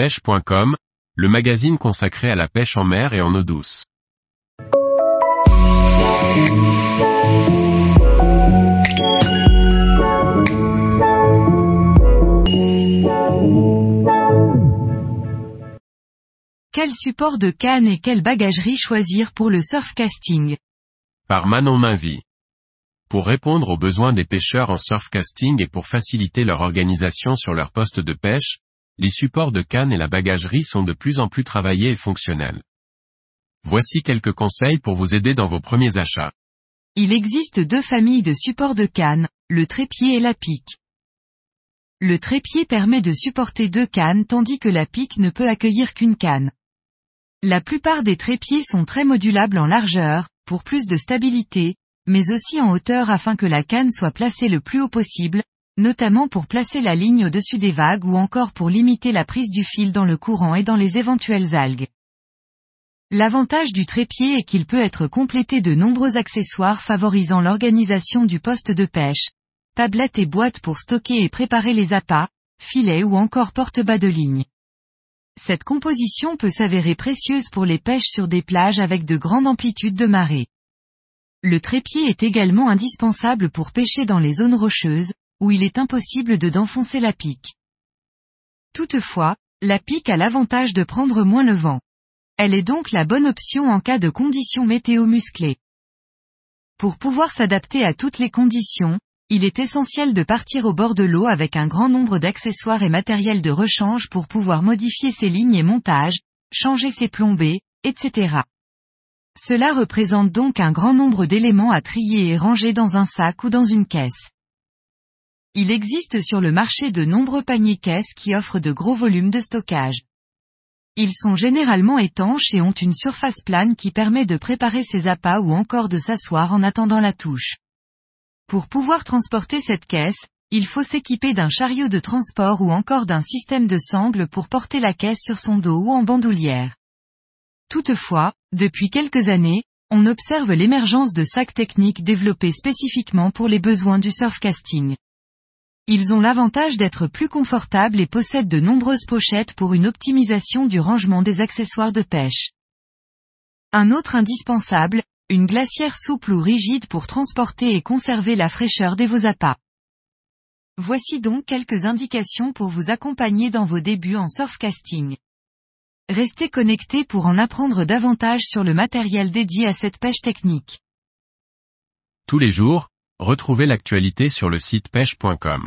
pêche.com, le magazine consacré à la pêche en mer et en eau douce. Quel support de canne et quelle bagagerie choisir pour le surfcasting Par Manon Mainvie. Pour répondre aux besoins des pêcheurs en surfcasting et pour faciliter leur organisation sur leur poste de pêche, les supports de canne et la bagagerie sont de plus en plus travaillés et fonctionnels. Voici quelques conseils pour vous aider dans vos premiers achats. Il existe deux familles de supports de canne, le trépied et la pique. Le trépied permet de supporter deux cannes tandis que la pique ne peut accueillir qu'une canne. La plupart des trépieds sont très modulables en largeur, pour plus de stabilité, mais aussi en hauteur afin que la canne soit placée le plus haut possible, notamment pour placer la ligne au-dessus des vagues ou encore pour limiter la prise du fil dans le courant et dans les éventuelles algues. L'avantage du trépied est qu'il peut être complété de nombreux accessoires favorisant l'organisation du poste de pêche, tablettes et boîtes pour stocker et préparer les appâts, filets ou encore porte-bas de ligne. Cette composition peut s'avérer précieuse pour les pêches sur des plages avec de grandes amplitudes de marée. Le trépied est également indispensable pour pêcher dans les zones rocheuses, où il est impossible de d'enfoncer la pique. Toutefois, la pique a l'avantage de prendre moins le vent. Elle est donc la bonne option en cas de conditions météo musclées. Pour pouvoir s'adapter à toutes les conditions, il est essentiel de partir au bord de l'eau avec un grand nombre d'accessoires et matériel de rechange pour pouvoir modifier ses lignes et montages, changer ses plombées, etc. Cela représente donc un grand nombre d'éléments à trier et ranger dans un sac ou dans une caisse. Il existe sur le marché de nombreux paniers caisses qui offrent de gros volumes de stockage. Ils sont généralement étanches et ont une surface plane qui permet de préparer ses appâts ou encore de s'asseoir en attendant la touche. Pour pouvoir transporter cette caisse, il faut s'équiper d'un chariot de transport ou encore d'un système de sangle pour porter la caisse sur son dos ou en bandoulière. Toutefois, depuis quelques années, on observe l'émergence de sacs techniques développés spécifiquement pour les besoins du surfcasting. Ils ont l'avantage d'être plus confortables et possèdent de nombreuses pochettes pour une optimisation du rangement des accessoires de pêche. Un autre indispensable, une glacière souple ou rigide pour transporter et conserver la fraîcheur des vos appâts. Voici donc quelques indications pour vous accompagner dans vos débuts en surfcasting. Restez connectés pour en apprendre davantage sur le matériel dédié à cette pêche technique. Tous les jours, retrouvez l'actualité sur le site pêche.com.